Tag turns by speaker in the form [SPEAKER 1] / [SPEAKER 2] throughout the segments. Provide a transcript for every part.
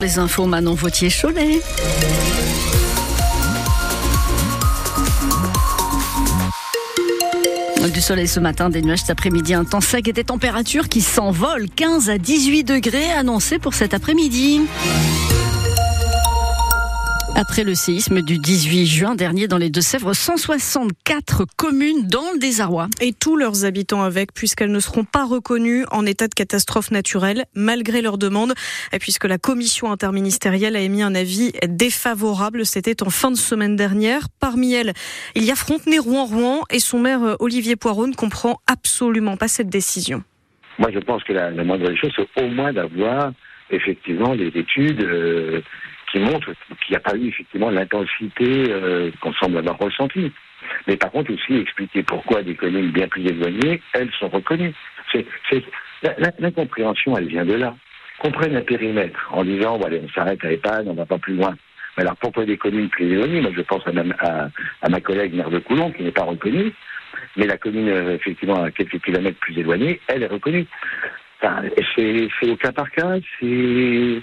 [SPEAKER 1] Les infos Manon Vautier-Cholet. Du soleil ce matin, des nuages cet après-midi, un temps sec et des températures qui s'envolent. 15 à 18 degrés annoncés pour cet après-midi. Après le séisme du 18 juin dernier dans les Deux-Sèvres, 164 communes dans le désarroi.
[SPEAKER 2] Et tous leurs habitants avec, puisqu'elles ne seront pas reconnues en état de catastrophe naturelle, malgré leurs demandes, et puisque la commission interministérielle a émis un avis défavorable. C'était en fin de semaine dernière. Parmi elles, il y a Frontenay-Rouen-Rouen et son maire euh, Olivier Poiron ne comprend absolument pas cette décision.
[SPEAKER 3] Moi, je pense que la, la moindre des choses, c'est au moins d'avoir effectivement des études euh, qui montrent qu'il n'y a pas eu effectivement l'intensité euh, qu'on semble avoir ressentie. Mais par contre aussi expliquer pourquoi des communes bien plus éloignées, elles sont reconnues. C'est, l'incompréhension, elle vient de là. Qu'on prenne un périmètre en disant, voilà, on s'arrête à EHPAD, on va pas plus loin. Mais alors pourquoi des communes plus éloignées? Moi, je pense à ma, à, ma collègue maire de Coulon, qui n'est pas reconnue, mais la commune, euh, effectivement, à quelques kilomètres plus éloignée, elle est reconnue. Enfin, c'est, c'est au cas par cas, c'est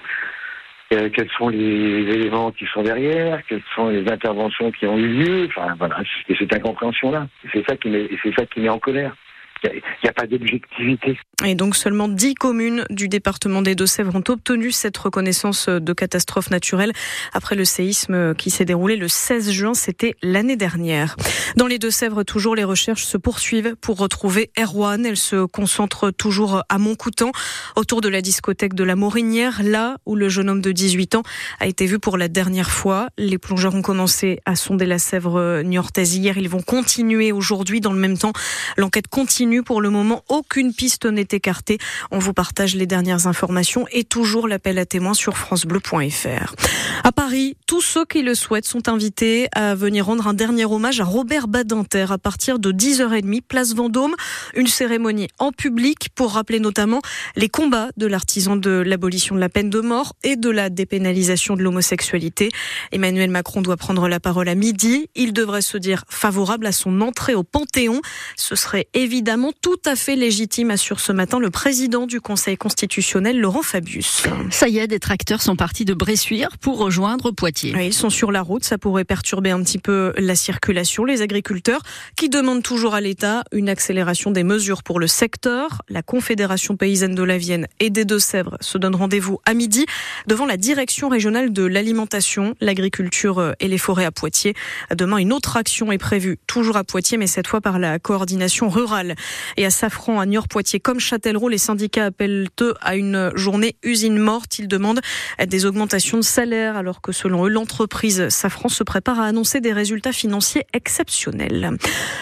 [SPEAKER 3] euh, quels sont les éléments qui sont derrière, quelles sont les interventions qui ont eu lieu. Enfin voilà, c'est cette incompréhension-là. C'est ça qui met, c'est ça qui met en colère. Il n'y a, pas d'objectivité.
[SPEAKER 2] Et donc seulement 10 communes du département des Deux-Sèvres ont obtenu cette reconnaissance de catastrophe naturelle après le séisme qui s'est déroulé le 16 juin, c'était l'année dernière. Dans les Deux-Sèvres, toujours les recherches se poursuivent pour retrouver Erwan. Elles se concentrent toujours à Montcoutan, autour de la discothèque de la Morinière, là où le jeune homme de 18 ans a été vu pour la dernière fois. Les plongeurs ont commencé à sonder la Sèvre niortaise hier. Ils vont continuer aujourd'hui. Dans le même temps, l'enquête continue pour le moment, aucune piste n'est écartée. On vous partage les dernières informations et toujours l'appel à témoins sur francebleu.fr. À Paris, tous ceux qui le souhaitent sont invités à venir rendre un dernier hommage à Robert Badinter à partir de 10h30, place Vendôme. Une cérémonie en public pour rappeler notamment les combats de l'artisan de l'abolition de la peine de mort et de la dépénalisation de l'homosexualité. Emmanuel Macron doit prendre la parole à midi. Il devrait se dire favorable à son entrée au Panthéon. Ce serait évidemment tout à fait légitime, assure ce matin le président du Conseil constitutionnel, Laurent Fabius.
[SPEAKER 1] Ça y est, des tracteurs sont partis de Bressuire pour rejoindre Poitiers.
[SPEAKER 2] ils sont sur la route, ça pourrait perturber un petit peu la circulation. Les agriculteurs qui demandent toujours à l'État une accélération des mesures pour le secteur. La Confédération paysanne de la Vienne et des Deux-Sèvres se donne rendez-vous à midi devant la direction régionale de l'alimentation, l'agriculture et les forêts à Poitiers. Demain, une autre action est prévue, toujours à Poitiers, mais cette fois par la coordination rurale. Et à Safran, à Niort-Poitiers comme Châtellerault, les syndicats appellent eux à une journée usine morte. Ils demandent des augmentations de salaire alors que selon eux, l'entreprise Safran se prépare à annoncer des résultats financiers exceptionnels.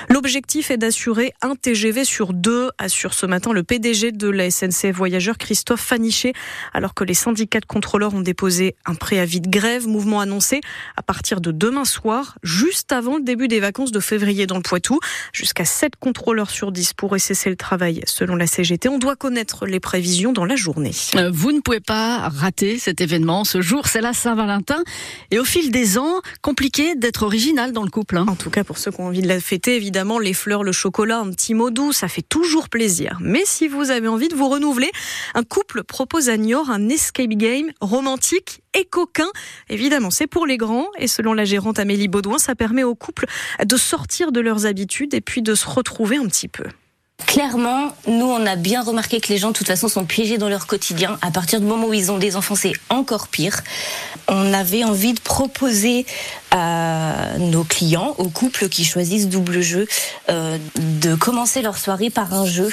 [SPEAKER 2] L'objectif est d'assurer un TGV sur deux, assure ce matin le PDG de la SNCF Voyageurs, Christophe Faniché, alors que les syndicats de contrôleurs ont déposé un préavis de grève, mouvement annoncé à partir de demain soir, juste avant le début des vacances de février dans le Poitou. Jusqu'à 7 contrôleurs sur 10 pourrait cesser le travail selon la CGT. On doit connaître les prévisions dans la journée.
[SPEAKER 1] Euh, vous ne pouvez pas rater cet événement. Ce jour, c'est la Saint-Valentin. Et au fil des ans, compliqué d'être original dans le couple. Hein.
[SPEAKER 2] En tout cas, pour ceux qui ont envie de la fêter, évidemment, les fleurs, le chocolat, un petit mot doux, ça fait toujours plaisir. Mais si vous avez envie de vous renouveler, un couple propose à Niort un escape game romantique et coquin. Évidemment, c'est pour les grands et selon la gérante Amélie Baudouin, ça permet aux couples de sortir de leurs habitudes et puis de se retrouver un petit peu.
[SPEAKER 4] Clairement, nous, on a bien remarqué que les gens, de toute façon, sont piégés dans leur quotidien. À partir du moment où ils ont des enfants, c'est encore pire. On avait envie de proposer à nos clients, aux couples qui choisissent double jeu, euh, de commencer leur soirée par un jeu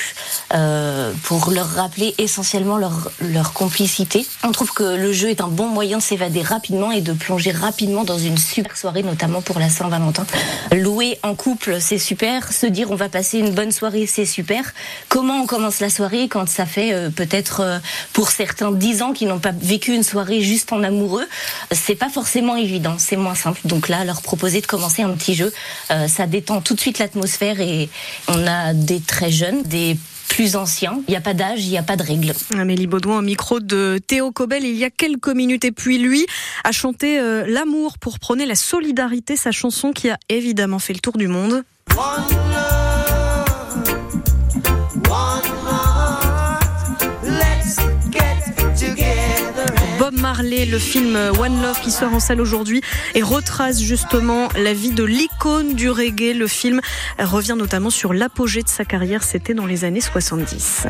[SPEAKER 4] euh, pour leur rappeler essentiellement leur, leur complicité. On trouve que le jeu est un bon moyen de s'évader rapidement et de plonger rapidement dans une super soirée, notamment pour la Saint-Valentin. Louer en couple, c'est super. Se dire on va passer une bonne soirée, c'est super. Comment on commence la soirée quand ça fait euh, peut-être euh, pour certains dix ans qui n'ont pas vécu une soirée juste en amoureux? C'est pas forcément évident, c'est moins simple. Donc là, leur proposer de commencer un petit jeu, euh, ça détend tout de suite l'atmosphère et on a des très jeunes, des plus anciens. Il n'y a pas d'âge, il n'y a pas de règles.
[SPEAKER 2] Amélie Baudouin au micro de Théo Cobel il y a quelques minutes. Et puis lui a chanté euh, L'amour pour prôner la solidarité, sa chanson qui a évidemment fait le tour du monde. Marley, le film One Love qui sort en salle aujourd'hui et retrace justement la vie de l'icône du reggae. Le film revient notamment sur l'apogée de sa carrière, c'était dans les années 70.